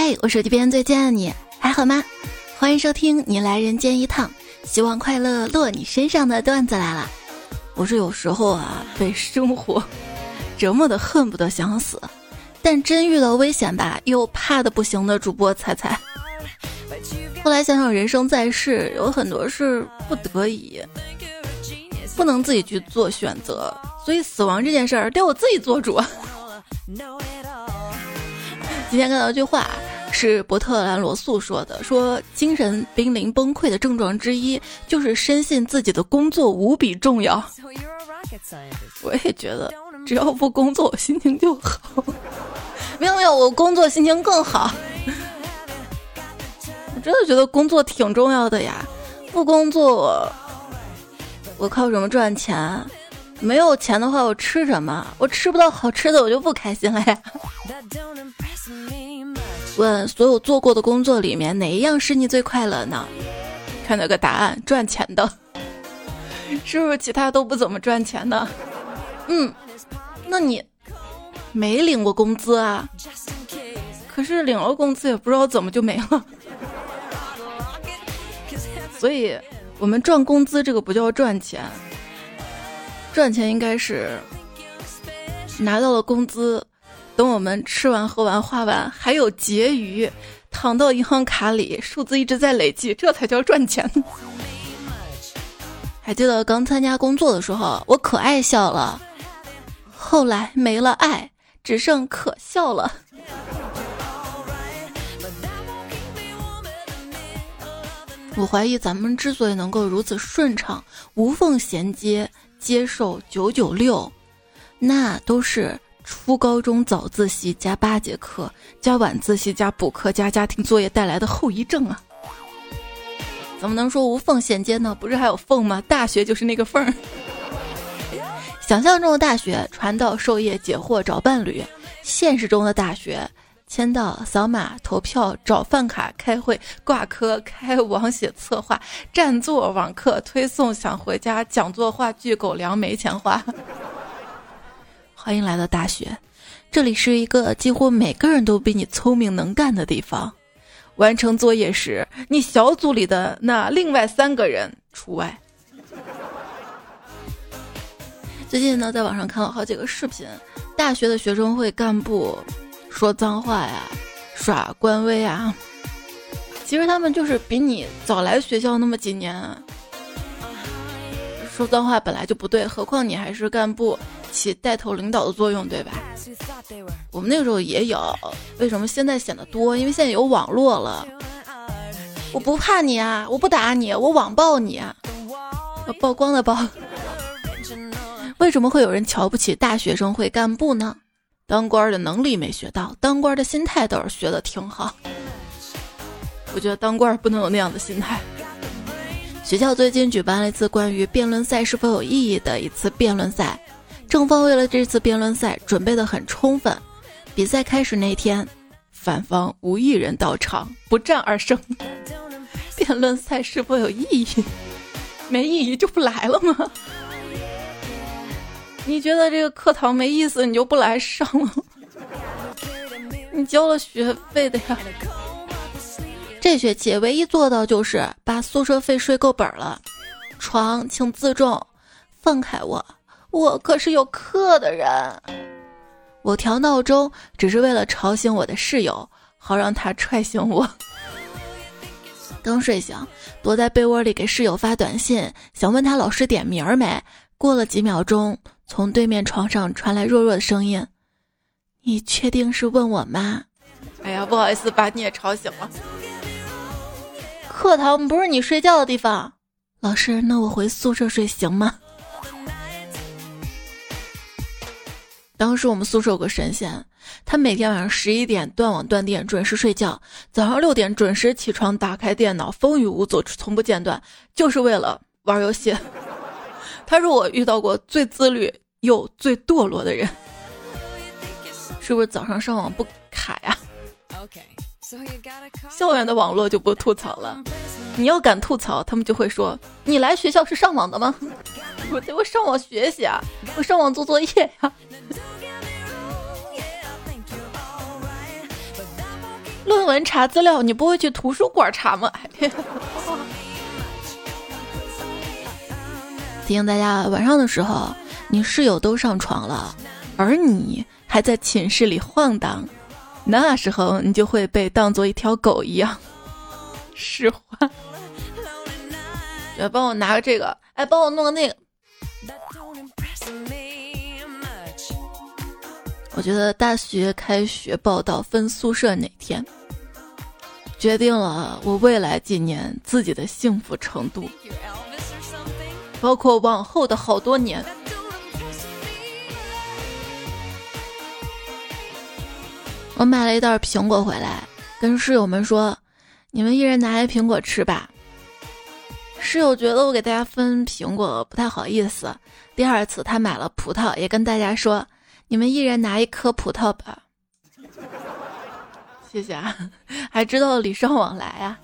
嗨，我手机边最贱的你还好吗？欢迎收听《你来人间一趟》，希望快乐落你身上的段子来了。我是有时候啊，被生活折磨的恨不得想死，但真遇到危险吧，又怕的不行的主播彩彩。后来想想，人生在世，有很多事不得已，不能自己去做选择，所以死亡这件事儿得我自己做主。今天看到一句话，是伯特兰罗素说的：“说精神濒临崩溃的症状之一，就是深信自己的工作无比重要。”我也觉得，只要不工作，我心情就好。没有没有，我工作心情更好。我真的觉得工作挺重要的呀，不工作，我靠什么赚钱？没有钱的话，我吃什么？我吃不到好吃的，我就不开心了呀。问所有做过的工作里面哪一样是你最快乐呢？看到个答案，赚钱的，是不是其他都不怎么赚钱的？嗯，那你没领过工资啊？可是领了工资也不知道怎么就没了。所以，我们赚工资这个不叫赚钱，赚钱应该是拿到了工资。等我们吃完、喝完、花完，还有结余，躺到银行卡里，数字一直在累计，这才叫赚钱。还记得刚参加工作的时候，我可爱笑了，后来没了爱，只剩可笑了。我怀疑咱们之所以能够如此顺畅、无缝衔接，接受九九六，那都是。初高中早自习加八节课加晚自习加补课加家庭作业带来的后遗症啊！怎么能说无缝衔接呢？不是还有缝吗？大学就是那个缝儿。想象中的大学，传道授业解惑找伴侣；现实中的大学，签到扫码投票找饭卡开会挂科开网写策划占座网课推送想回家讲座话剧狗粮没钱花。欢迎来到大学，这里是一个几乎每个人都比你聪明能干的地方。完成作业时，你小组里的那另外三个人除外。最近呢，在网上看了好几个视频，大学的学生会干部说脏话呀，耍官威啊。其实他们就是比你早来学校那么几年，说脏话本来就不对，何况你还是干部。起带头领导的作用，对吧？我们那个时候也有，为什么现在显得多？因为现在有网络了。我不怕你啊，我不打你，我网暴你啊！曝光的曝。为什么会有人瞧不起大学生会干部呢？当官的能力没学到，当官的心态倒是学的挺好。我觉得当官不能有那样的心态。学校最近举办了一次关于辩论赛是否有意义的一次辩论赛。正方为了这次辩论赛准备的很充分，比赛开始那天，反方无一人到场，不战而胜。辩论赛是否有意义？没意义就不来了吗？你觉得这个课堂没意思，你就不来上了？你交了学费的呀。这学期唯一做到就是把宿舍费睡够本了，床请自重，放开我。我可是有课的人，我调闹钟只是为了吵醒我的室友，好让他踹醒我。刚睡醒，躲在被窝里给室友发短信，想问他老师点名没。过了几秒钟，从对面床上传来弱弱的声音：“你确定是问我吗？”哎呀，不好意思，把你也吵醒了。课堂不是你睡觉的地方，老师，那我回宿舍睡行吗？当时我们宿舍有个神仙，他每天晚上十一点断网断电，准时睡觉，早上六点准时起床，打开电脑，风雨无阻，从不间断，就是为了玩游戏。他是我遇到过最自律又最堕落的人，是不是早上上网不卡呀？校园的网络就不吐槽了，你要敢吐槽，他们就会说你来学校是上网的吗？我我上网学习啊，我上网做作业呀。论文查资料，你不会去图书馆查吗？提醒大家，晚上的时候，你室友都上床了，而你还在寝室里晃荡，那时候你就会被当做一条狗一样。使唤，来帮我拿个这个，哎，帮我弄个那个。我觉得大学开学报到分宿舍那天，决定了我未来几年自己的幸福程度，包括往后的好多年。我买了一袋苹果回来，跟室友们说：“你们一人拿一苹果吃吧。”室友觉得我给大家分苹果不太好意思，第二次他买了葡萄，也跟大家说。你们一人拿一颗葡萄吧，谢谢啊，还知道礼尚往来啊。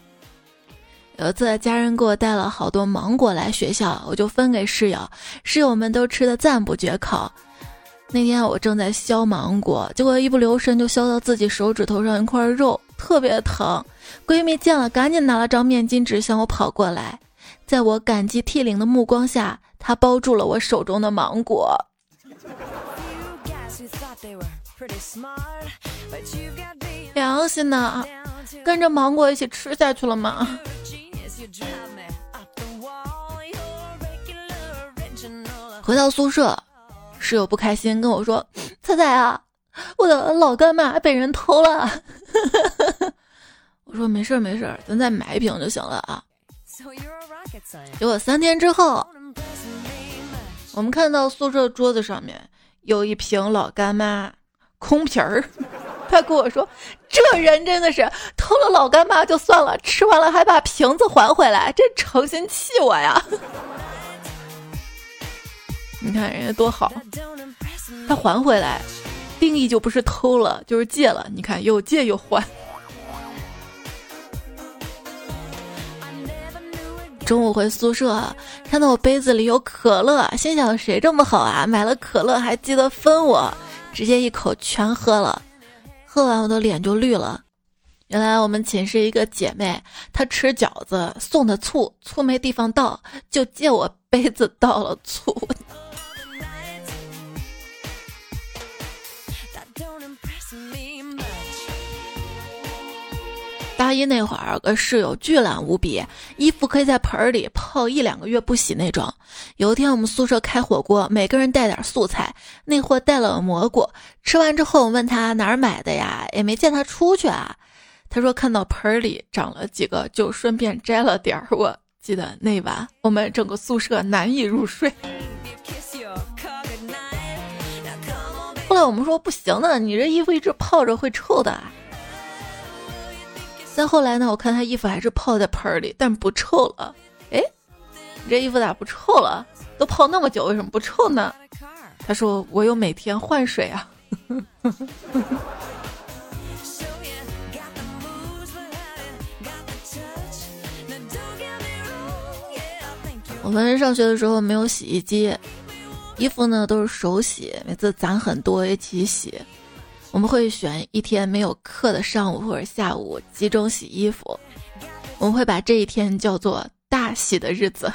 有一次家人给我带了好多芒果来学校，我就分给室友，室友们都吃的赞不绝口。那天我正在削芒果，结果一不留神就削到自己手指头上一块肉，特别疼。闺蜜见了，赶紧拿了张面巾纸向我跑过来，在我感激涕零的目光下，她包住了我手中的芒果。良心呢？跟着芒果一起吃下去了吗？回到宿舍，室友不开心跟我说：“彩彩啊，我的老干妈被人偷了。”我说：“没事没事，咱再买一瓶就行了啊。”结果三天之后，我们看到宿舍桌子上面有一瓶老干妈。空瓶儿，他跟我说：“这人真的是偷了老干妈就算了，吃完了还把瓶子还回来，这诚心气我呀！”你看人家多好，他还回来，定义就不是偷了，就是借了。你看又借又还。中午回宿舍，看到我杯子里有可乐，心想谁这么好啊，买了可乐还记得分我。直接一口全喝了，喝完我的脸就绿了。原来我们寝室一个姐妹，她吃饺子送的醋，醋没地方倒，就借我杯子倒了醋。大一那会儿，个室友巨懒无比，衣服可以在盆里泡一两个月不洗那种。有一天我们宿舍开火锅，每个人带点素菜，那货带了蘑菇。吃完之后，我问他哪儿买的呀？也没见他出去啊。他说看到盆里长了几个，就顺便摘了点儿。我记得那晚我们整个宿舍难以入睡。后来我们说不行的，你这衣服一直泡着会臭的。再后来呢？我看他衣服还是泡在盆里，但不臭了。哎，你这衣服咋不臭了？都泡那么久，为什么不臭呢？他说：“我有每天换水啊。我们上学的时候没有洗衣机，衣服呢都是手洗，每次攒很多一起洗。我们会选一天没有课的上午或者下午集中洗衣服，我们会把这一天叫做大洗的日子。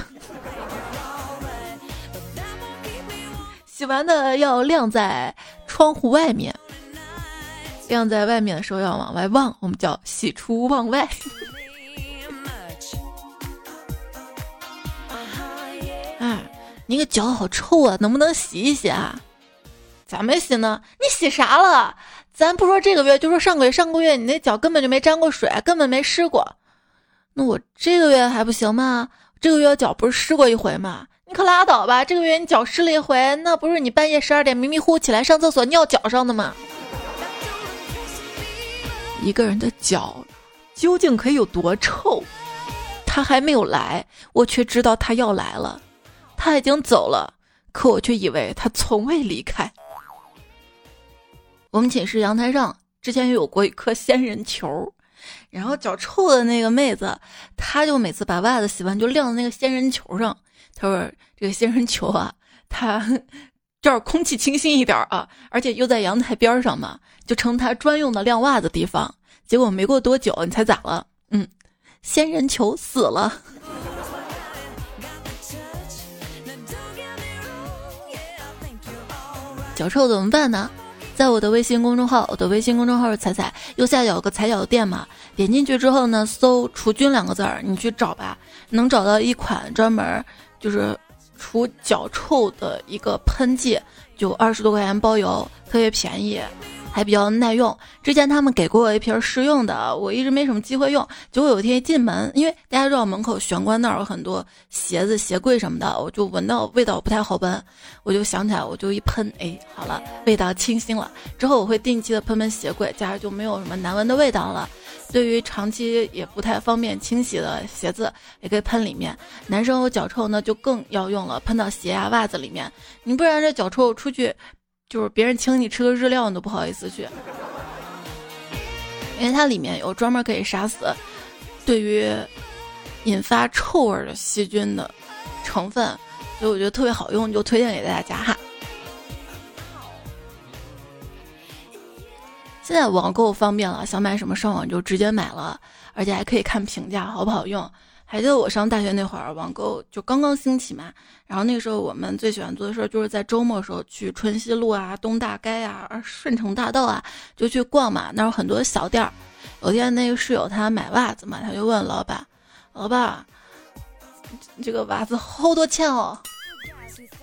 洗完的要晾在窗户外面，晾在外面的时候要往外望，我们叫喜出望外。啊，你个脚好臭啊，能不能洗一洗啊？咋没洗呢？你洗啥了？咱不说这个月，就说上个月，上个月你那脚根本就没沾过水，根本没湿过。那我这个月还不行吗？这个月脚不是湿过一回吗？你可拉倒吧！这个月你脚湿了一回，那不是你半夜十二点迷迷糊起来上厕所尿脚上的吗？一个人的脚究竟可以有多臭？他还没有来，我却知道他要来了。他已经走了，可我却以为他从未离开。我们寝室阳台上之前有过一颗仙人球，然后脚臭的那个妹子，她就每次把袜子洗完就晾在那个仙人球上。她说：“这个仙人球啊，它这儿空气清新一点啊，而且又在阳台边上嘛，就成她专用的晾袜子地方。结果没过多久，你猜咋了？嗯，仙人球死了。脚臭怎么办呢？在我的微信公众号，我的微信公众号是踩踩，右下角有个踩脚店嘛，点进去之后呢，搜“除菌”两个字儿，你去找吧，能找到一款专门就是除脚臭的一个喷剂，就二十多块钱包邮，特别便宜。还比较耐用，之前他们给过我一瓶试用的，我一直没什么机会用。结果有一天一进门，因为大家知道门口玄关那儿有很多鞋子、鞋柜什么的，我就闻到味道不太好闻，我就想起来，我就一喷，哎，好了，味道清新了。之后我会定期的喷喷鞋柜，家里就没有什么难闻的味道了。对于长期也不太方便清洗的鞋子，也可以喷里面。男生有脚臭呢，就更要用了，喷到鞋啊、袜子里面，你不然这脚臭出去。就是别人请你吃个日料，你都不好意思去，因为它里面有专门可以杀死对于引发臭味的细菌的成分，所以我觉得特别好用，就推荐给大家哈。现在网购方便了，想买什么上网就直接买了，而且还可以看评价好不好用。还记得我上大学那会儿，网购就刚刚兴起嘛。然后那个时候，我们最喜欢做的事儿就是在周末时候去春熙路啊、东大街啊、顺城大道啊，就去逛嘛。那儿有很多小店儿。有天那个室友他买袜子嘛，他就问老板：“老板，这个袜子好多钱哦？”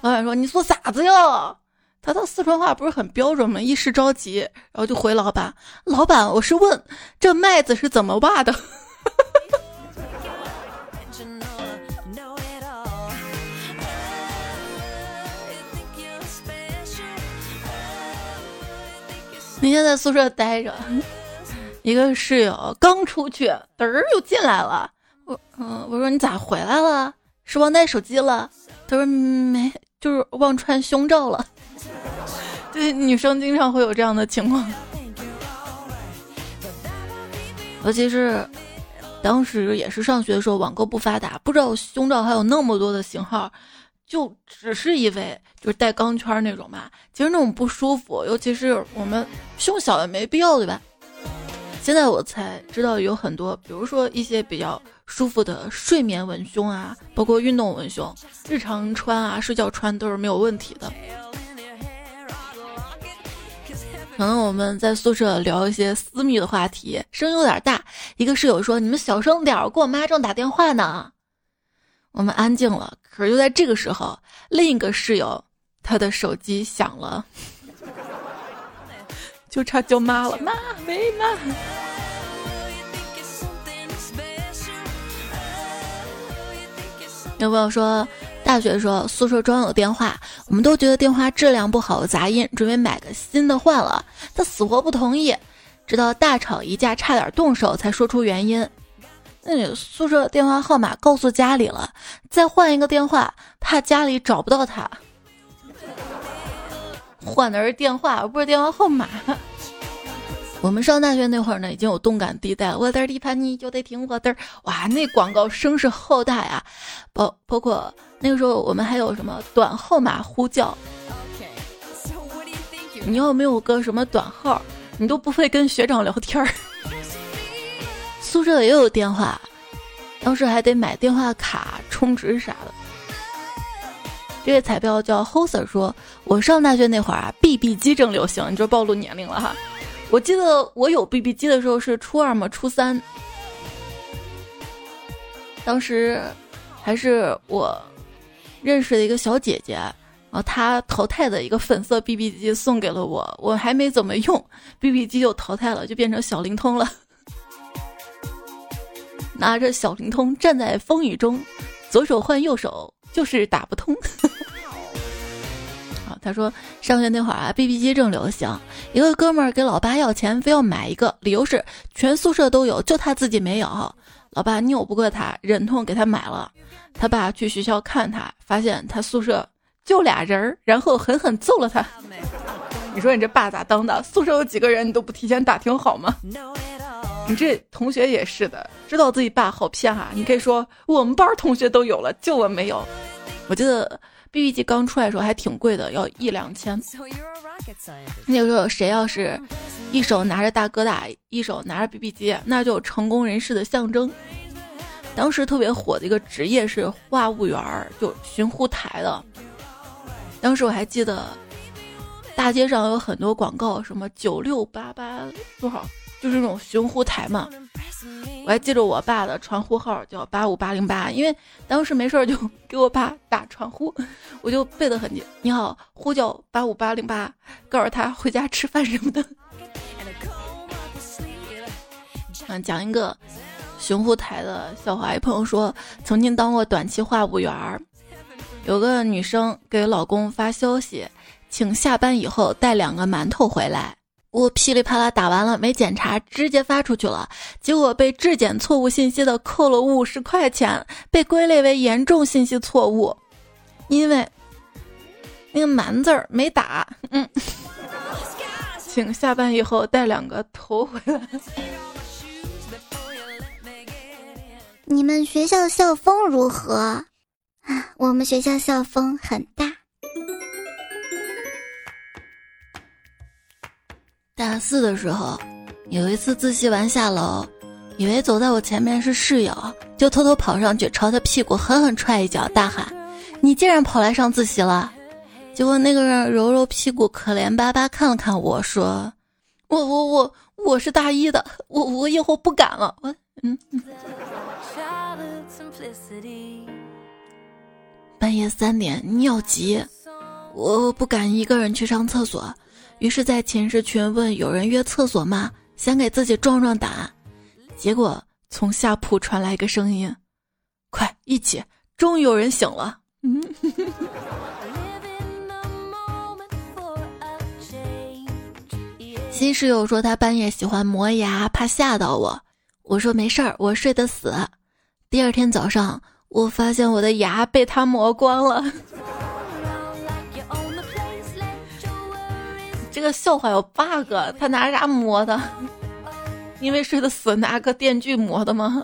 老板说：“你说啥子哟？”他的四川话不是很标准吗？一时着急，然后就回老板：“老板，我是问这麦子是怎么挖的。”那天在宿舍待着，一个室友刚出去，嘚儿又进来了。我嗯，我说你咋回来了？是忘带手机了？他说没，就是忘穿胸罩了。对，女生经常会有这样的情况，尤其是当时也是上学的时候，网购不发达，不知道胸罩还有那么多的型号。就只是以为就是带钢圈那种嘛，其实那种不舒服，尤其是我们胸小也没必要，对吧？现在我才知道有很多，比如说一些比较舒服的睡眠文胸啊，包括运动文胸，日常穿啊、睡觉穿都是没有问题的。可能我们在宿舍聊一些私密的话题，声音有点大，一个室友说：“你们小声点，我给我妈正打电话呢。”我们安静了，可是就在这个时候，另一个室友他的手机响了，就差叫妈了，妈没妈。有朋友说，大学的时候宿舍装有电话，我们都觉得电话质量不好，杂音，准备买个新的换了，他死活不同意，直到大吵一架，差点动手，才说出原因。那你宿舍电话号码告诉家里了，再换一个电话，怕家里找不到他。换的是电话，而不是电话号码。我们上大学那会儿呢，已经有动感地带，我的地盘你就得听我的。哇，那广告声势浩大呀！包包括那个时候，我们还有什么短号码呼叫。你要没有个什么短号，你都不会跟学长聊天儿。宿舍也有电话，当时还得买电话卡充值啥的。这位彩票叫 Hoser 说：“我上大学那会儿啊，BB 机正流行，你就暴露年龄了哈。我记得我有 BB 机的时候是初二嘛，初三。当时还是我认识的一个小姐姐，然后她淘汰的一个粉色 BB 机送给了我，我还没怎么用，BB 机就淘汰了，就变成小灵通了。”拿着小灵通站在风雨中，左手换右手就是打不通。好，他说上学那会儿啊，BB 机正流行，一个哥们儿给老爸要钱，非要买一个，理由是全宿舍都有，就他自己没有。老爸拗不过他，忍痛给他买了。他爸去学校看他，发现他宿舍就俩人儿，然后狠狠揍了他。你说你这爸咋当的？宿舍有几个人，你都不提前打听好吗？你这同学也是的，知道自己爸好骗哈。你可以说我们班同学都有了，就我没有。我记得，BB 机刚出来的时候还挺贵的，要一两千。那个时候谁要是一手拿着大哥大，一手拿着 BB 机，那就成功人士的象征。当时特别火的一个职业是话务员，就巡呼台的。当时我还记得，大街上有很多广告，什么九六八八多少，就是那种寻呼台嘛。我还记得我爸的传呼号叫八五八零八，因为当时没事儿就给我爸打传呼，我就背得很紧。你好，呼叫八五八零八，告诉他回家吃饭什么的。嗯，讲一个。寻呼台的笑话，一朋友说曾经当过短期话务员儿，有个女生给老公发消息，请下班以后带两个馒头回来。我噼里啪啦打完了，没检查，直接发出去了，结果被质检错误信息的扣了五十块钱，被归类为严重信息错误，因为那个蛮字儿没打。嗯，请下班以后带两个头回来。你们学校校风如何？啊，我们学校校风很大。大四的时候，有一次自习完下楼，以为走在我前面是室友，就偷偷跑上去朝他屁股狠狠踹一脚，大喊：“你竟然跑来上自习了！”结果那个人揉揉屁股，可怜巴巴看了看我说：“我我我我是大一的，我我以后不敢了。”我嗯。半夜三点尿急，我不敢一个人去上厕所，于是，在寝室群问有人约厕所吗？想给自己壮壮胆。结果从下铺传来一个声音：“快一起！”终于有人醒了。嗯。新室友说他半夜喜欢磨牙，怕吓到我。我说没事儿，我睡得死。第二天早上，我发现我的牙被他磨光了。这个笑话有 bug，他拿啥磨的？因为睡得死，拿个电锯磨的吗？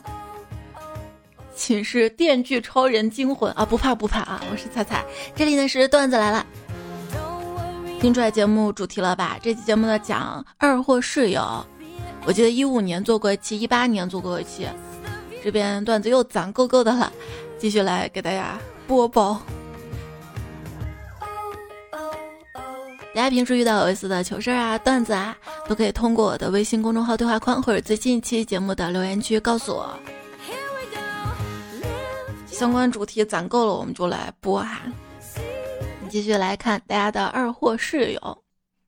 寝室电锯超人惊魂啊！不怕不怕啊！我是彩彩，这里呢是段子来了。听出来节目主题了吧？这期节目呢讲二货室友。我记得一五年做过一期，一八年做过一期。这边段子又攒够够的了，继续来给大家播报。大家平时遇到有意思的糗事啊、段子啊，都可以通过我的微信公众号对话框或者最近一期节目的留言区告诉我。相关主题攒够了，我们就来播哈。你继续来看大家的二货室友。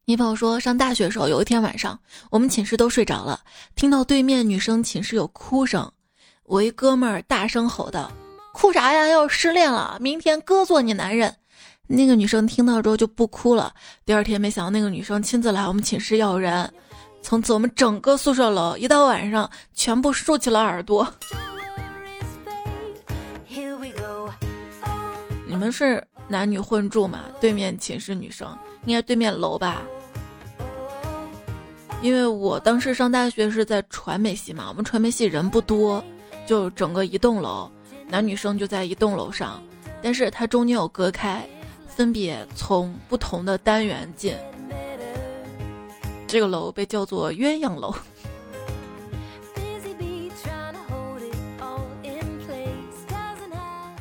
你朋友说，上大学时候有一天晚上，我们寝室都睡着了，听到对面女生寝室有哭声。我一哥们儿大声吼道：“哭啥呀？要失恋了，明天哥做你男人。”那个女生听到之后就不哭了。第二天，没想到那个女生亲自来我们寝室要人，从此我们整个宿舍楼一到晚上全部竖起了耳朵。你们是男女混住吗？对面寝室女生应该对面楼吧？因为我当时上大学是在传媒系嘛，我们传媒系人不多。就整个一栋楼，男女生就在一栋楼上，但是它中间有隔开，分别从不同的单元进。这个楼被叫做鸳鸯楼。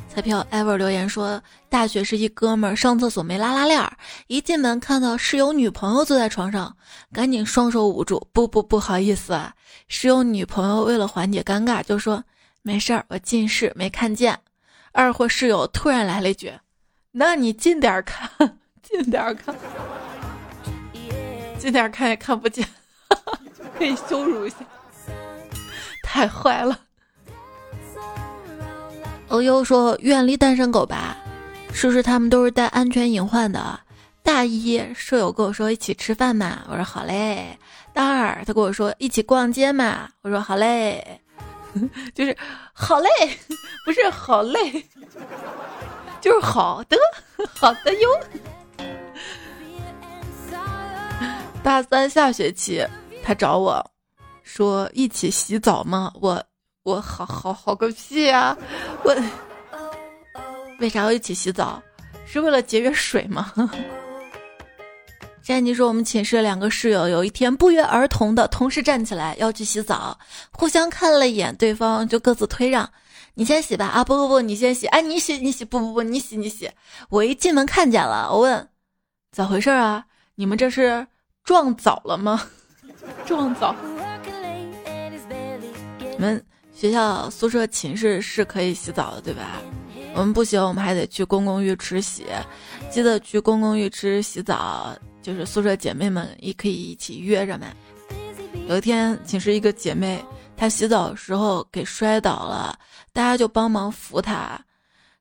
彩票 ever 留言说，大学时一哥们儿上厕所没拉拉链儿，一进门看到室友女朋友坐在床上，赶紧双手捂住，不不不好意思啊。室友女朋友为了缓解尴尬，就说。没事儿，我近视没看见。二货室友突然来了一句：“那你近点 看，近点看，近点看也看不见，可以羞辱一下。”太坏了。欧优说：“远离单身狗吧，是不是他们都是带安全隐患的？”大一舍友跟我说：“一起吃饭嘛。”我说：“好嘞。”大二他跟我说：“一起逛街嘛。”我说：“好嘞。”就是好嘞，不是好累，就是好的，好的哟。大三下学期，他找我说一起洗澡吗？我我好好好个屁呀！我为啥要一起洗澡？是为了节约水吗？詹妮说，我们寝室两个室友有一天不约而同的同时站起来要去洗澡，互相看了一眼对方，就各自推让，你先洗吧。啊，不不不，你先洗。哎，你洗你洗，不不不，你洗你洗。我一进门看见了，我问，咋回事啊？你们这是撞澡了吗？撞澡？你们学校宿舍寝室是可以洗澡的，对吧？我们不行，我们还得去公共浴池洗。记得去公共浴池洗澡。就是宿舍姐妹们也可以一起约着嘛。有一天寝室一个姐妹，她洗澡的时候给摔倒了，大家就帮忙扶他。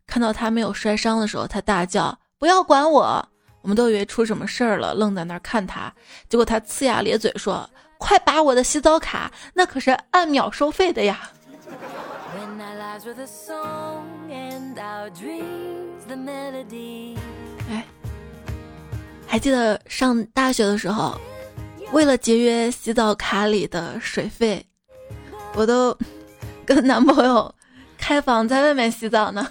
看到他没有摔伤的时候，他大叫：“不要管我！”我们都以为出什么事儿了，愣在那儿看他。结果他呲牙咧嘴说：“快把我的洗澡卡，那可是按秒收费的呀！”哎。还记得上大学的时候，为了节约洗澡卡里的水费，我都 跟男朋友开房在外面洗澡呢。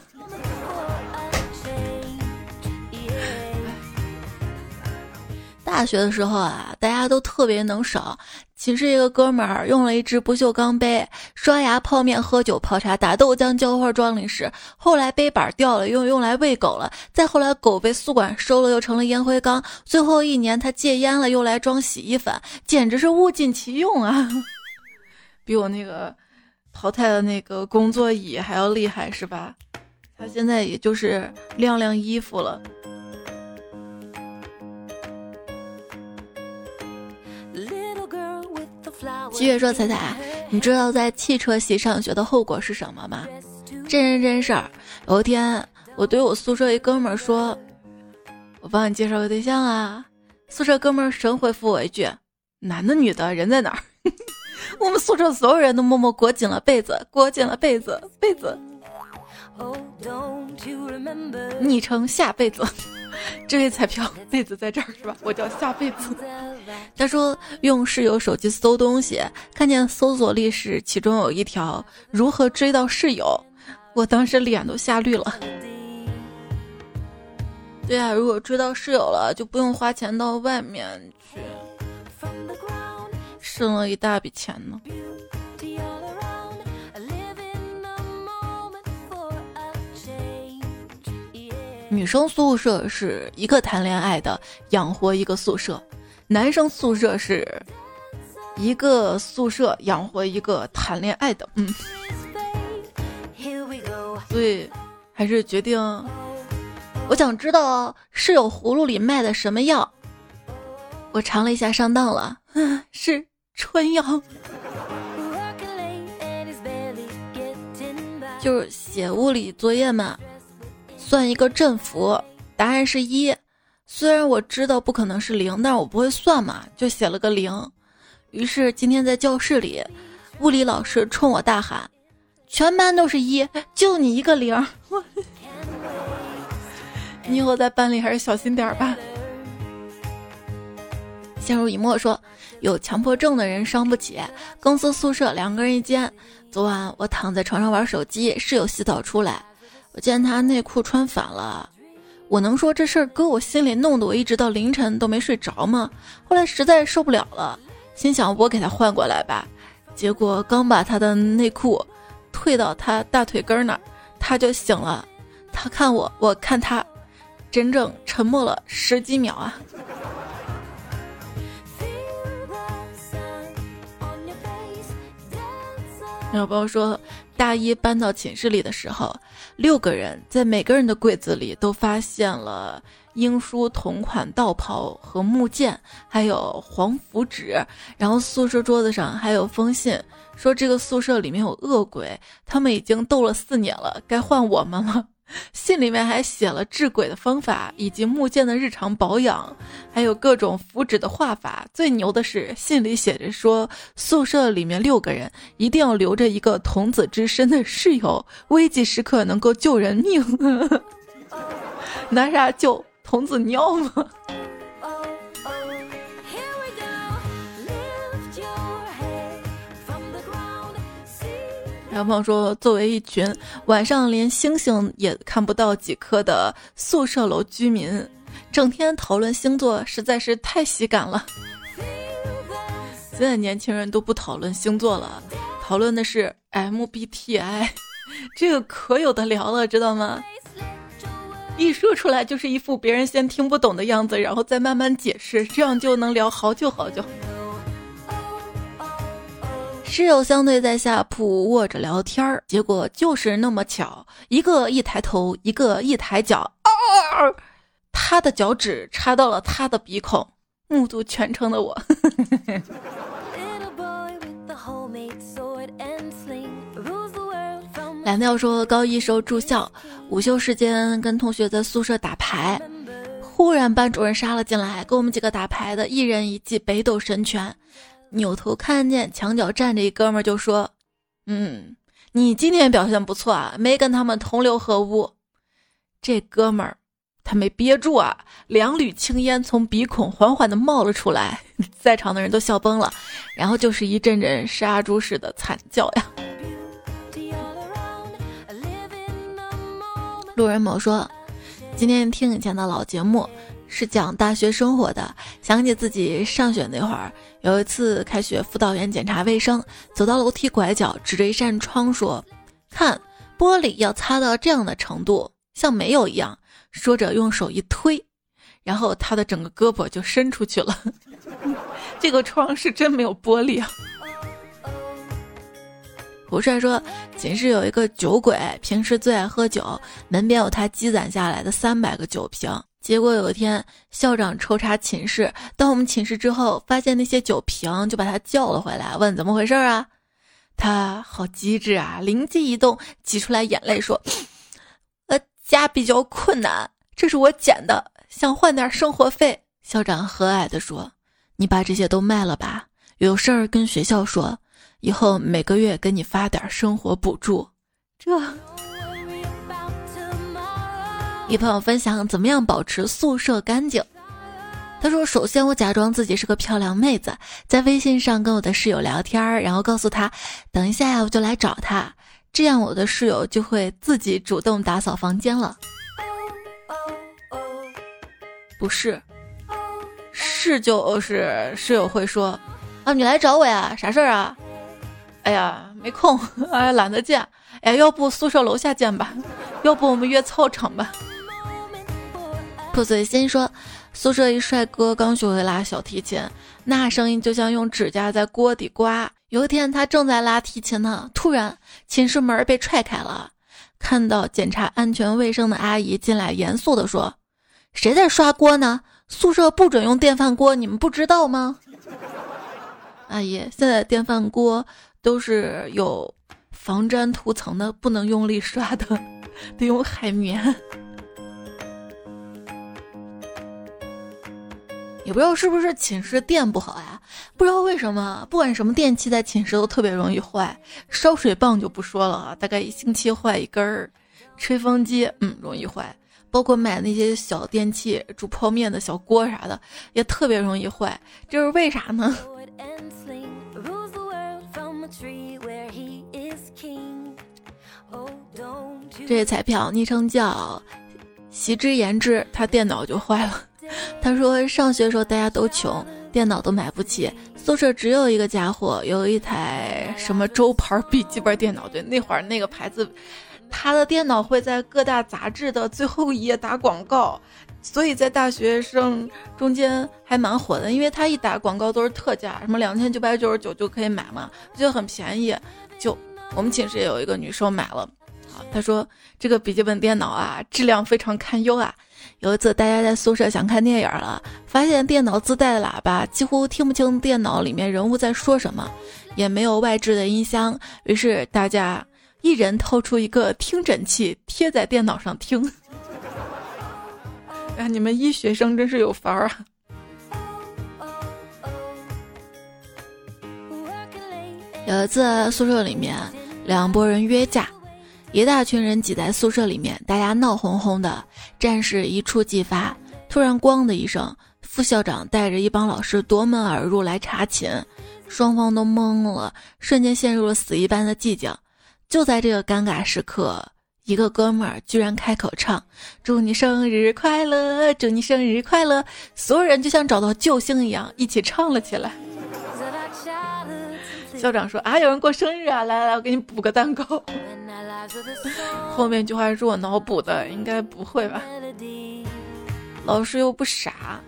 大学的时候啊，大家都特别能省。寝室一个哥们儿用了一只不锈钢杯，刷牙、泡面、喝酒、泡茶、打豆浆、浇花、装零食。后来杯板掉了，用用来喂狗了。再后来狗被宿管收了，又成了烟灰缸。最后一年他戒烟了，用来装洗衣粉，简直是物尽其用啊！比我那个淘汰的那个工作椅还要厉害是吧？他现在也就是晾晾衣服了。七月说：“彩彩，你知道在汽车系上学的后果是什么吗？真人真事儿。有一天，我对我宿舍一哥们儿说：‘我帮你介绍个对象啊。’宿舍哥们儿神回复我一句：‘男的女的，人在哪儿？’ 我们宿舍所有人都默默裹紧了被子，裹紧了被子，被子。昵称下辈子。”这位彩票被子在这儿是吧？我叫下辈子。他说用室友手机搜东西，看见搜索历史，其中有一条如何追到室友，我当时脸都吓绿了。对啊，如果追到室友了，就不用花钱到外面去，省了一大笔钱呢。女生宿舍是一个谈恋爱的养活一个宿舍，男生宿舍是一个宿舍养活一个谈恋爱的。嗯，所以还是决定，我想知道室友葫芦里卖的什么药。我尝了一下，上当了，是春药，就是写物理作业嘛。算一个振幅，答案是一。虽然我知道不可能是零，但是我不会算嘛，就写了个零。于是今天在教室里，物理老师冲我大喊：“全班都是一，就你一个零。”你以后在班里还是小心点吧。相濡以沫说：“有强迫症的人伤不起。公司宿舍两个人一间，昨晚我躺在床上玩手机，室友洗澡出来。”我见他内裤穿反了，我能说这事儿搁我心里弄得我一直到凌晨都没睡着吗？后来实在受不了了，心想我给他换过来吧。结果刚把他的内裤退到他大腿根儿那儿，他就醒了。他看我，我看他，整整沉默了十几秒啊。有朋友说。大一搬到寝室里的时候，六个人在每个人的柜子里都发现了英叔同款道袍和木剑，还有黄符纸。然后宿舍桌子上还有封信，说这个宿舍里面有恶鬼，他们已经斗了四年了，该换我们了。信里面还写了治鬼的方法，以及木剑的日常保养，还有各种符纸的画法。最牛的是，信里写着说，宿舍里面六个人一定要留着一个童子之身的室友，危急时刻能够救人命。拿啥救？童子尿吗？然后朋友说，作为一群晚上连星星也看不到几颗的宿舍楼居民，整天讨论星座实在是太喜感了。现在年轻人都不讨论星座了，讨论的是 MBTI，这个可有的聊了，知道吗？一说出来就是一副别人先听不懂的样子，然后再慢慢解释，这样就能聊好久好久。室友相对在下铺卧着聊天儿，结果就是那么巧，一个一抬头，一个一抬脚，他的脚趾插到了他的鼻孔，目睹全程的我。蓝调说，高一时候住校，午休时间跟同学在宿舍打牌，忽然班主任杀了进来，跟我们几个打牌的，一人一记北斗神拳。扭头看见墙角站着一哥们儿，就说：“嗯，你今天表现不错啊，没跟他们同流合污。”这哥们儿他没憋住啊，两缕青烟从鼻孔缓缓的冒了出来，在场的人都笑崩了，然后就是一阵阵杀猪似的惨叫呀。路人某说：“今天听以前的老节目。”是讲大学生活的，想起自己上学那会儿，有一次开学，辅导员检查卫生，走到楼梯拐角，指着一扇窗说：“看，玻璃要擦到这样的程度，像没有一样。”说着用手一推，然后他的整个胳膊就伸出去了。这个窗是真没有玻璃啊！胡帅说，寝室有一个酒鬼，平时最爱喝酒，门边有他积攒下来的三百个酒瓶。结果有一天，校长抽查寝室，到我们寝室之后，发现那些酒瓶，就把他叫了回来，问怎么回事啊？他好机智啊，灵机一动，挤出来眼泪说：“ 呃，家比较困难，这是我捡的，想换点生活费。”校长和蔼地说：“你把这些都卖了吧，有事儿跟学校说，以后每个月给你发点生活补助。”这。一朋友分享怎么样保持宿舍干净。他说：“首先，我假装自己是个漂亮妹子，在微信上跟我的室友聊天，然后告诉他，等一下呀，我就来找他。这样，我的室友就会自己主动打扫房间了。不是，是就是室友会说，啊，你来找我呀，啥事儿啊？哎呀，没空，哎，懒得见。哎，要不宿舍楼下见吧？要不我们约操场吧？”破碎心说，宿舍一帅哥刚学会拉小提琴，那声音就像用指甲在锅底刮。有一天，他正在拉提琴呢，突然寝室门被踹开了，看到检查安全卫生的阿姨进来，严肃地说：“谁在刷锅呢？宿舍不准用电饭锅，你们不知道吗？”阿姨，现在电饭锅都是有防粘涂层的，不能用力刷的，得用海绵。也不知道是不是寝室电不好呀？不知道为什么，不管什么电器在寝室都特别容易坏。烧水棒就不说了啊，大概一星期坏一根儿；吹风机，嗯，容易坏。包括买那些小电器，煮泡面的小锅啥的，也特别容易坏。这是为啥呢？这彩票昵称叫“习之言之”，他电脑就坏了。他说：“上学时候大家都穷，电脑都买不起，宿舍只有一个家伙有一台什么周牌笔记本电脑。对，那会儿那个牌子，他的电脑会在各大杂志的最后一页打广告，所以在大学生中间还蛮火的。因为他一打广告都是特价，什么两千九百九十九就可以买嘛，就很便宜。就我们寝室也有一个女生买了，啊，她说这个笔记本电脑啊，质量非常堪忧啊。”有一次，大家在宿舍想看电影了，发现电脑自带的喇叭几乎听不清电脑里面人物在说什么，也没有外置的音箱，于是大家一人掏出一个听诊器贴在电脑上听。哎，你们医学生真是有法儿啊！有一次宿舍里面两拨人约架。一大群人挤在宿舍里面，大家闹哄哄的，战事一触即发。突然，咣的一声，副校长带着一帮老师夺门而入来查寝，双方都懵了，瞬间陷入了死一般的寂静。就在这个尴尬时刻，一个哥们儿居然开口唱：“祝你生日快乐，祝你生日快乐！”所有人就像找到救星一样，一起唱了起来。校长说：“啊，有人过生日啊，来来来，我给你补个蛋糕。”后面一句话是我脑补的，应该不会吧？老师又不傻。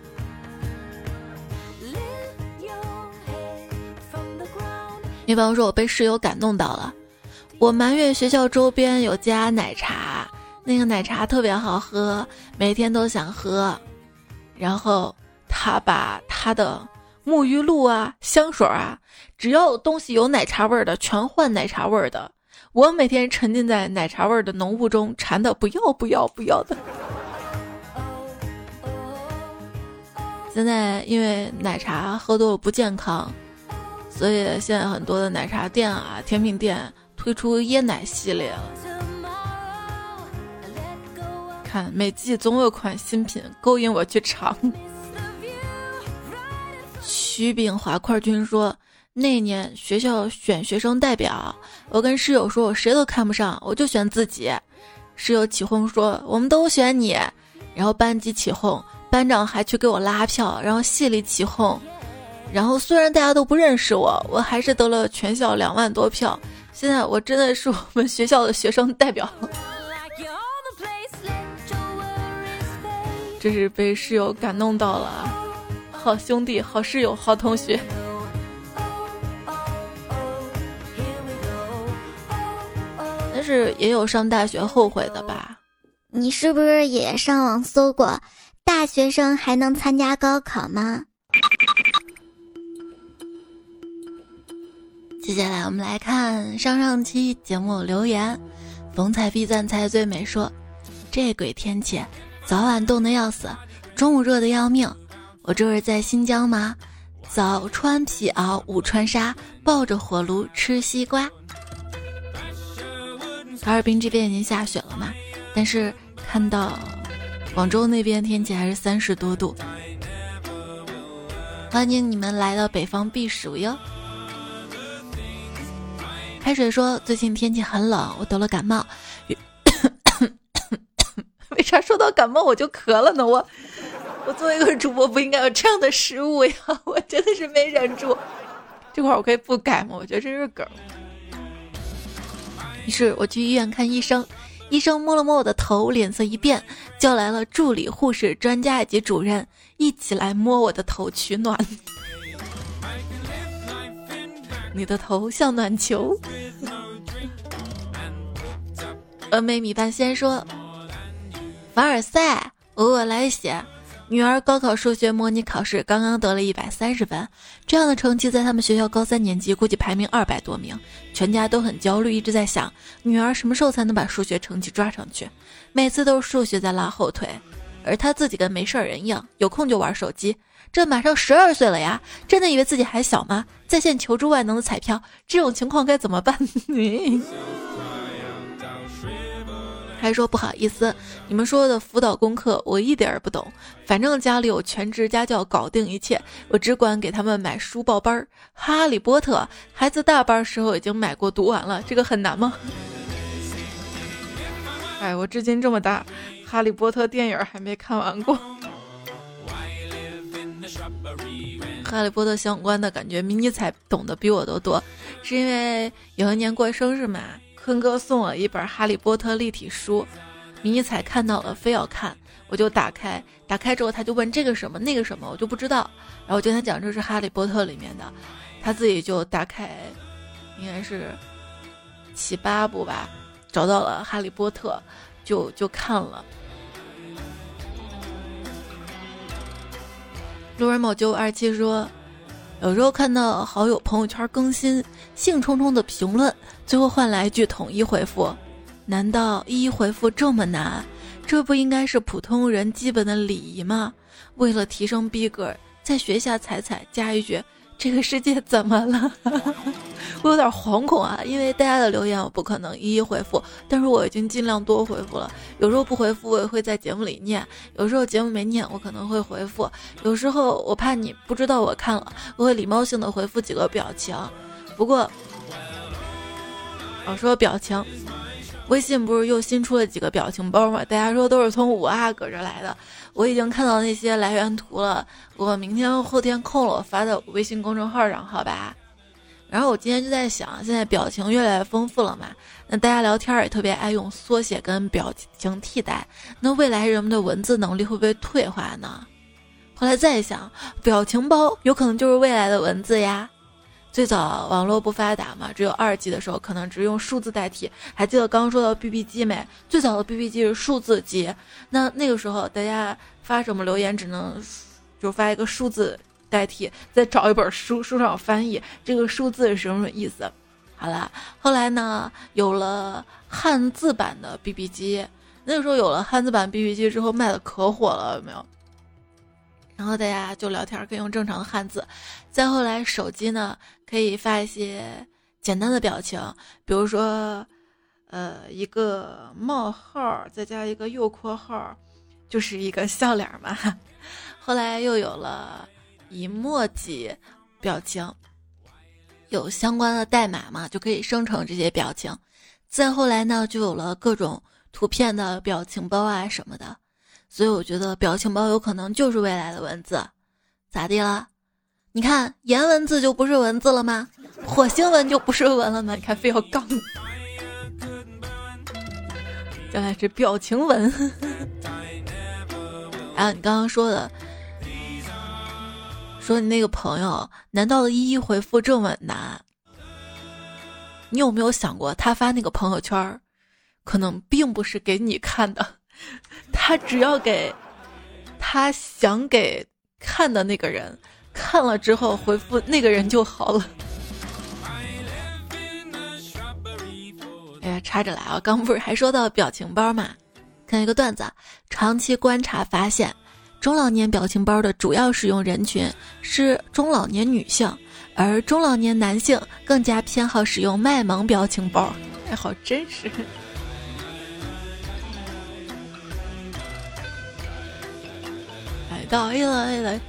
你比方说，我被室友感动到了，我埋怨学校周边有家奶茶，那个奶茶特别好喝，每天都想喝。然后他把他的沐浴露啊、香水啊，只要东西有奶茶味儿的，全换奶茶味儿的。我每天沉浸在奶茶味儿的浓雾中，馋的不要不要不要的。现在因为奶茶喝多了不健康。所以现在很多的奶茶店啊、甜品店推出椰奶系列了。看每季总有款新品勾引我去尝。曲炳华块军说，那年学校选学生代表，我跟室友说我谁都看不上，我就选自己。室友起哄说我们都选你，然后班级起哄，班长还去给我拉票，然后系里起哄。然后虽然大家都不认识我，我还是得了全校两万多票。现在我真的是我们学校的学生代表。这是被室友感动到了，好兄弟、好室友、好同学。但是也有上大学后悔的吧？你是不是也上网搜过，大学生还能参加高考吗？接下来我们来看上上期节目留言，逢彩必赞才最美说：“这鬼天气，早晚冻得要死，中午热得要命。我这是在新疆吗？早穿皮袄，午穿纱，抱着火炉吃西瓜。哈尔滨这边已经下雪了嘛，但是看到广州那边天气还是三十多度。欢迎你们来到北方避暑哟。”开水说：“最近天气很冷，我得了感冒。为啥说到感冒我就咳了呢？我，我作为一个主播不应该有这样的失误呀！我真的是没忍住。这块我可以不改吗？我觉得这是梗。于是我去医院看医生，医生摸了摸我的头，脸色一变，叫来了助理、护士、专家以及主任，一起来摸我的头取暖。”你的头像暖球。峨眉米饭先说：“凡尔赛，偶尔来写。女儿高考数学模拟考试刚刚得了一百三十分，这样的成绩在他们学校高三年级估计排名二百多名，全家都很焦虑，一直在想女儿什么时候才能把数学成绩抓上去。每次都是数学在拉后腿，而他自己跟没事人一样，有空就玩手机。”这马上十二岁了呀，真的以为自己还小吗？在线求助万能的彩票，这种情况该怎么办？还说不好意思，你们说的辅导功课我一点儿不懂，反正家里有全职家教搞定一切，我只管给他们买书报班儿。哈利波特，孩子大班时候已经买过读完了，这个很难吗？哎，我至今这么大，哈利波特电影还没看完过。哈利波特相关的感觉，迷你彩懂得比我都多，是因为有一年过生日嘛，坤哥送我一本哈利波特立体书，迷彩看到了，非要看，我就打开，打开之后他就问这个什么那个什么，我就不知道，然后我跟他讲这是哈利波特里面的，他自己就打开，应该是七八部吧，找到了哈利波特，就就看了。路人某九二七说：“有时候看到好友朋友圈更新，兴冲冲的评论，最后换来一句统一回复，难道一一回复这么难？这不应该是普通人基本的礼仪吗？为了提升逼格，再学一下彩彩，加一句。”这个世界怎么了？我有点惶恐啊，因为大家的留言我不可能一一回复，但是我已经尽量多回复了。有时候不回复，我也会在节目里念；有时候节目没念，我可能会回复。有时候我怕你不知道我看了，我会礼貌性的回复几个表情。不过，我说表情，微信不是又新出了几个表情包吗？大家说都是从五阿哥这来的，我已经看到那些来源图了。我明天后天空了，我发到微信公众号上，好吧？然后我今天就在想，现在表情越来越丰富了嘛，那大家聊天也特别爱用缩写跟表情替代，那未来人们的文字能力会不会退化呢？后来再想，表情包有可能就是未来的文字呀。最早网络不发达嘛，只有二 G 的时候，可能只用数字代替。还记得刚刚说到 BB 机没？最早的 BB 机是数字机，那那个时候大家发什么留言，只能就发一个数字代替，再找一本书，书上翻译，这个数字是什么意思？好了，后来呢，有了汉字版的 BB 机，那个时候有了汉字版 BB 机之后，卖的可火了，有没有？然后大家就聊天可以用正常的汉字，再后来手机呢可以发一些简单的表情，比如说，呃一个冒号再加一个右括号，就是一个笑脸嘛。后来又有了 emoji 表情，有相关的代码嘛，就可以生成这些表情。再后来呢，就有了各种图片的表情包啊什么的。所以我觉得表情包有可能就是未来的文字，咋地了？你看颜文字就不是文字了吗？火星文就不是文了吗？你看非要杠，将来是表情文。啊，你刚刚说的，说你那个朋友，难道一一回复这么难？你有没有想过，他发那个朋友圈，可能并不是给你看的？他只要给他想给看的那个人看了之后回复那个人就好了。哎呀，插着来啊！刚不是还说到表情包嘛？看一个段子，长期观察发现，中老年表情包的主要使用人群是中老年女性，而中老年男性更加偏好使用卖萌表情包。哎，好真实。到哎了哎了，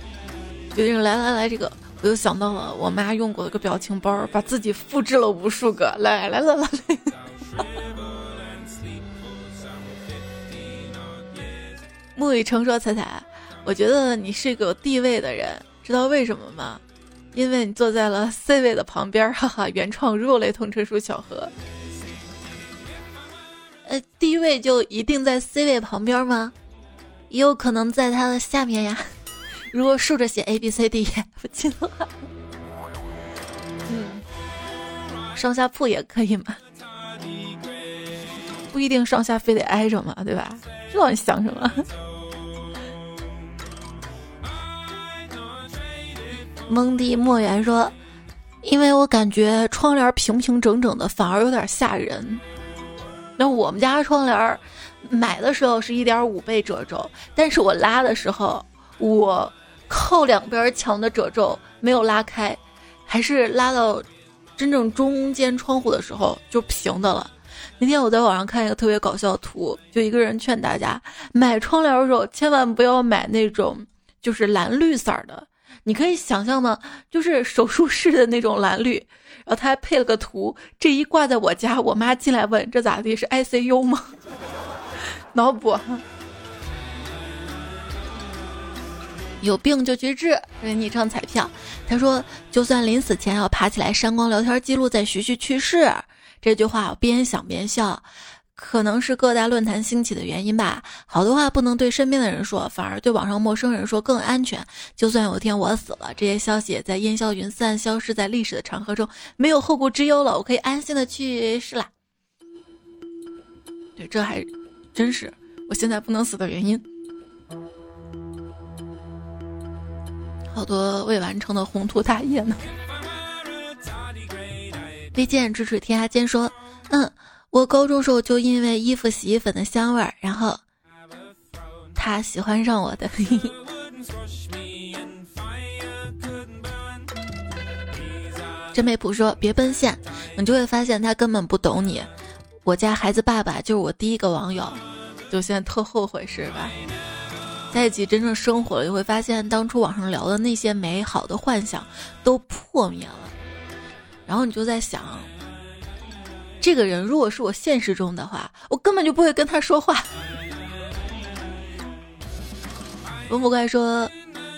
决定来来来，这个我又想到了我妈用过的个表情包，把自己复制了无数个。来来来来来，木已成说彩彩，我觉得你是一个有地位的人，知道为什么吗？因为你坐在了 C 位的旁边，哈哈，原创肉类同车书巧合。呃，地位就一定在 C 位旁边吗？也有可能在它的下面呀。如果竖着写 A B C D E F G 的话，嗯，上下铺也可以嘛，不一定上下非得挨着嘛，对吧？知道你想什么？蒙蒂莫言说：“因为我感觉窗帘平平整整的，反而有点吓人。那我们家窗帘。”买的时候是一点五倍褶皱，但是我拉的时候，我靠两边墙的褶皱没有拉开，还是拉到真正中间窗户的时候就平的了。那天我在网上看一个特别搞笑的图，就一个人劝大家买窗帘的时候千万不要买那种就是蓝绿色的，你可以想象吗？就是手术室的那种蓝绿，然后他还配了个图，这一挂在我家，我妈进来问这咋地？是 ICU 吗？脑补，有病就去治。给昵称彩票，他说：“就算临死前要爬起来删光聊天记录，再徐徐去世。”这句话我边想边笑，可能是各大论坛兴起的原因吧。好多话不能对身边的人说，反而对网上陌生人说更安全。就算有一天我死了，这些消息也在烟消云散，消失在历史的长河中，没有后顾之忧了，我可以安心的去世了。对，这还。真是，我现在不能死的原因。好多未完成的宏图大业呢。飞剑咫尺天涯间说：“嗯，我高中时候就因为衣服洗衣粉的香味儿，然后他喜欢上我的。”真美普说：“别奔现，你就会发现他根本不懂你。”我家孩子爸爸就是我第一个网友，就现在特后悔是吧？在一起真正生活了，就会发现当初网上聊的那些美好的幻想都破灭了。然后你就在想，这个人如果是我现实中的话，我根本就不会跟他说话。文不怪说，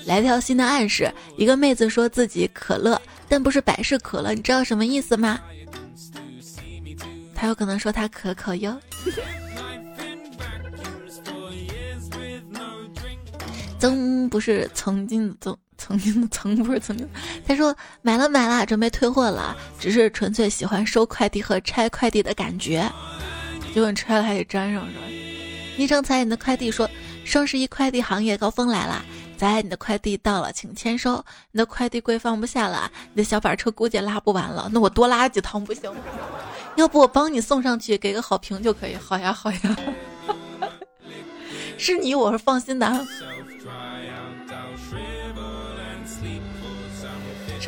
来条新的暗示，一个妹子说自己可乐，但不是百事可乐，你知道什么意思吗？他有可能说他可可哟。曾不是曾经的曾，曾经的曾不是曾经。他说买了买了，准备退货了，只是纯粹喜欢收快递和拆快递的感觉。结果拆了还得粘上是吧？昵称彩你的快递说双十一快递行业高峰来了，仔你的快递到了，请签收。你的快递柜放不下了，你的小板车估计拉不完了，那我多拉几趟不行吗？要不我帮你送上去，给个好评就可以。好呀好呀，是你我是放心的。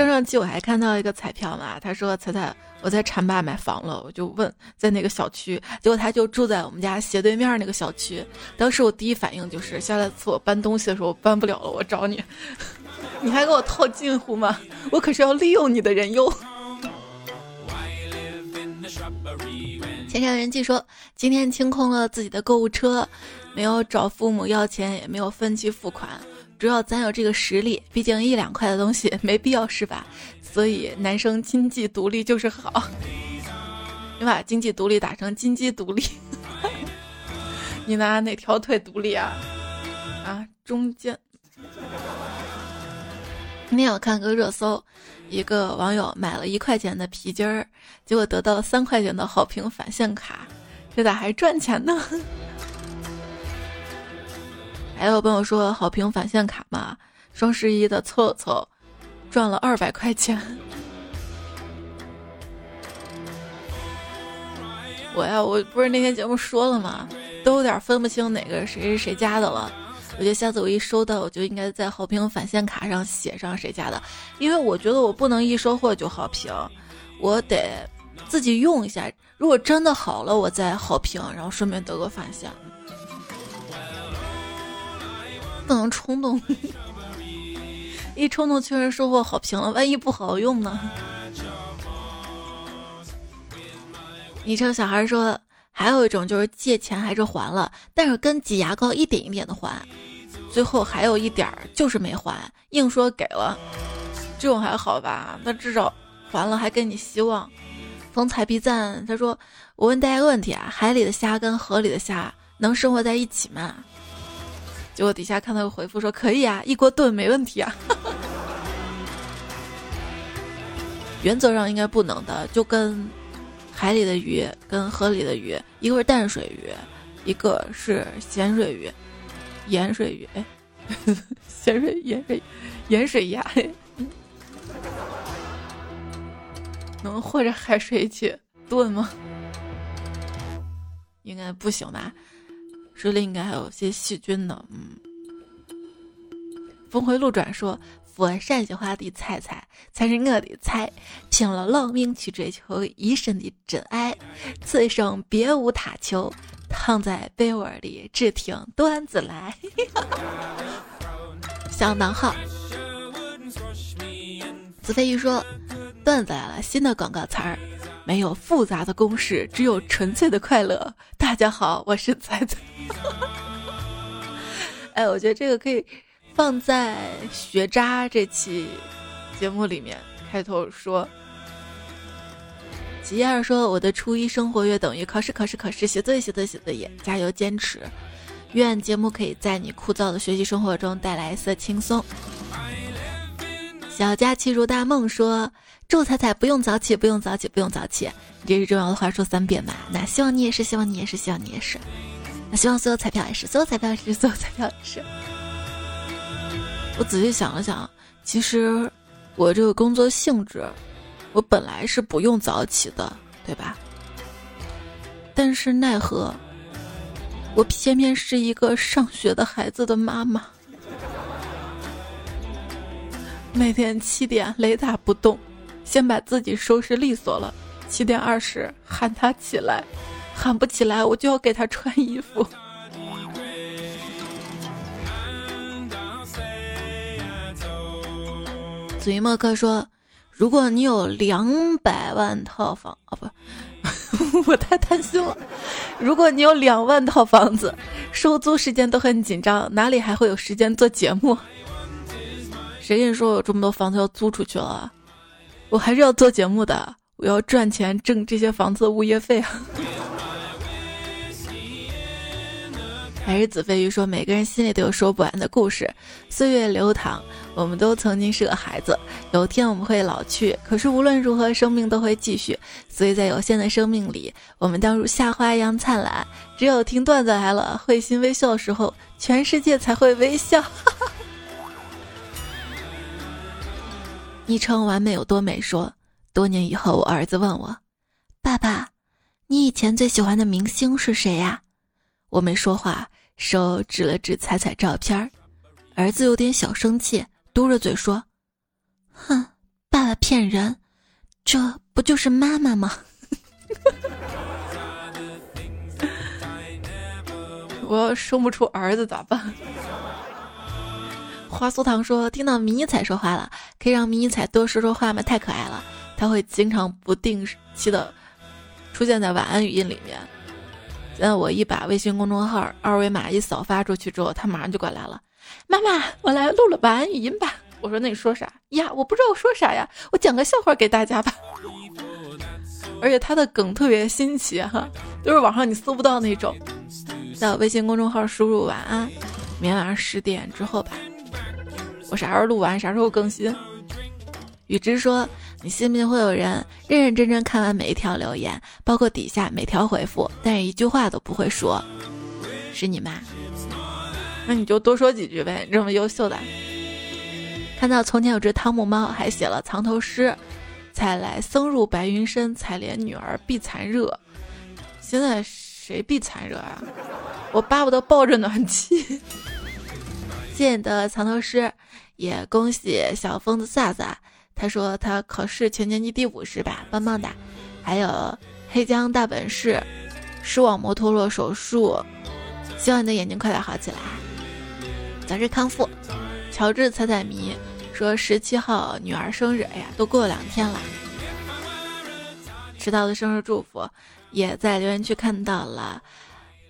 上上期我还看到一个彩票嘛，他说彩彩我在浐灞买房了，我就问在哪个小区，结果他就住在我们家斜对面那个小区。当时我第一反应就是下次我搬东西的时候我搬不了了，我找你，你还给我套近乎吗？我可是要利用你的人哟。前上人记说今天清空了自己的购物车，没有找父母要钱，也没有分期付款。主要咱有这个实力，毕竟一两块的东西没必要是吧？所以男生经济独立就是好。你把经济独立打成金鸡独立，你拿哪条腿独立啊？啊，中间。今天我看个热搜，一个网友买了一块钱的皮筋儿，结果得到三块钱的好评返现卡，这咋还赚钱呢？还有朋友说好评返现卡嘛，双十一的凑凑，赚了二百块钱。我呀，我不是那天节目说了吗？都有点分不清哪个谁是谁家的了。我觉得下次我一收到，我就应该在好评返现卡上写上谁家的，因为我觉得我不能一收货就好评，我得自己用一下。如果真的好了，我再好评，然后顺便得个返现。不能冲动，一冲动确实收获好评了，万一不好用呢？昵称小孩说，还有一种就是借钱还是还了，但是跟挤牙膏一点一点的还，最后还有一点儿就是没还，硬说给了，这种还好吧？那至少还了，还给你希望。风采必赞，他说：“我问大家个问题啊，海里的虾跟河里的虾能生活在一起吗？”结果底下看到个回复说可以啊，一锅炖没问题啊。原则上应该不能的，就跟海里的鱼跟河里的鱼，一个是淡水鱼，一个是咸水鱼，盐水鱼，哎，咸水盐水盐水鸭，能和着海水一起炖吗？应该不行吧。这里应该还有些细菌呢，嗯。峰回路转说：“佛山雪花的菜菜才是我的菜，拼了老命去追求一生的真爱，此生别无他求，躺在被窝里只听段子来。”相当好。子飞鱼说：“段子来了，新的广告词儿。”没有复杂的公式，只有纯粹的快乐。大家好，我是彩彩。哎，我觉得这个可以放在学渣这期节目里面开头说。吉二说：“我的初一生活约等于考试，考试，考试，写作业，写作业，写作业，加油，坚持。愿节目可以在你枯燥的学习生活中带来一丝轻松。”小佳期如大梦说。祝彩彩不用早起，不用早起，不用早起，这是重要的话说三遍吧。那希望你也是，希望你也是，希望你也是。那希望所有彩票也是，所有彩票也是，所有彩票也是。我仔细想了想，其实我这个工作性质，我本来是不用早起的，对吧？但是奈何，我偏偏是一个上学的孩子的妈妈，每天七点雷打不动。先把自己收拾利索了，七点二十喊他起来，喊不起来我就要给他穿衣服。嘴莫克说：“如果你有两百万套房啊，不，我太贪心了。如果你有两万套房子，收租时间都很紧张，哪里还会有时间做节目？谁跟你说我有这么多房子要租出去了？我还是要做节目的，我要赚钱挣这些房子的物业费啊。还是子飞鱼说，每个人心里都有说不完的故事。岁月流淌，我们都曾经是个孩子，有天我们会老去。可是无论如何，生命都会继续。所以在有限的生命里，我们当如夏花一样灿烂。只有听段子来了，会心微笑的时候，全世界才会微笑。哈 哈昵称完美有多美说，多年以后，我儿子问我：“爸爸，你以前最喜欢的明星是谁呀？”我没说话，手指了指彩彩照片儿，儿子有点小生气，嘟着嘴说：“哼，爸爸骗人，这不就是妈妈吗？” 我要生不出儿子咋办？花酥糖说：“听到迷彩说话了，可以让迷彩多说说话吗？太可爱了，他会经常不定期的出现在晚安语音里面。”那我一把微信公众号二维码一扫发出去之后，他马上就过来了。妈妈，我来录了晚安语音吧。我说那你说啥呀？我不知道我说啥呀。我讲个笑话给大家吧。而且他的梗特别新奇哈，都是网上你搜不到那种。在我微信公众号输入晚安，明天晚上十点之后吧。我啥时候录完，啥时候更新？雨之说。你信不信会有人认认真真看完每一条留言，包括底下每条回复，但是一句话都不会说？是你吗？那你就多说几句呗，这么优秀的。看到从前有只汤姆猫，还写了藏头诗：“采来僧入白云深，采莲女儿避残热。”现在谁避残热啊？我巴不得抱着暖气。谢谢你的藏头诗，也恭喜小疯子萨萨。他说他考试全年级第五是吧？棒棒的。还有黑江大本事，视网膜脱落手术，希望你的眼睛快点好起来，早日康复。乔治彩彩迷说十七号女儿生日，哎呀，都过了两天了。迟到的生日祝福也在留言区看到了。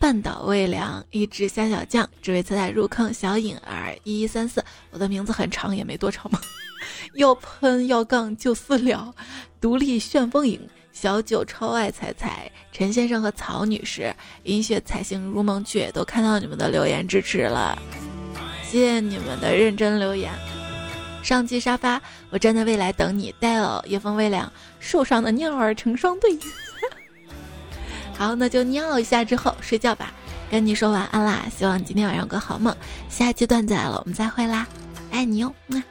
半岛未凉，一只虾小酱，只为彩彩入坑。小颖儿一一三四，我的名字很长，也没多长嘛。要喷要杠就私聊，独立旋风影小九超爱彩彩，陈先生和曹女士，银雪彩星如梦去，都看到你们的留言支持了，谢谢你们的认真留言。上期沙发，我站在未来等你。戴尔夜风微凉，树上的鸟儿成双对。好，那就尿一下之后睡觉吧，跟你说晚安啦。希望今天晚上有个好梦。下期段子来了，我们再会啦，爱你哟，么。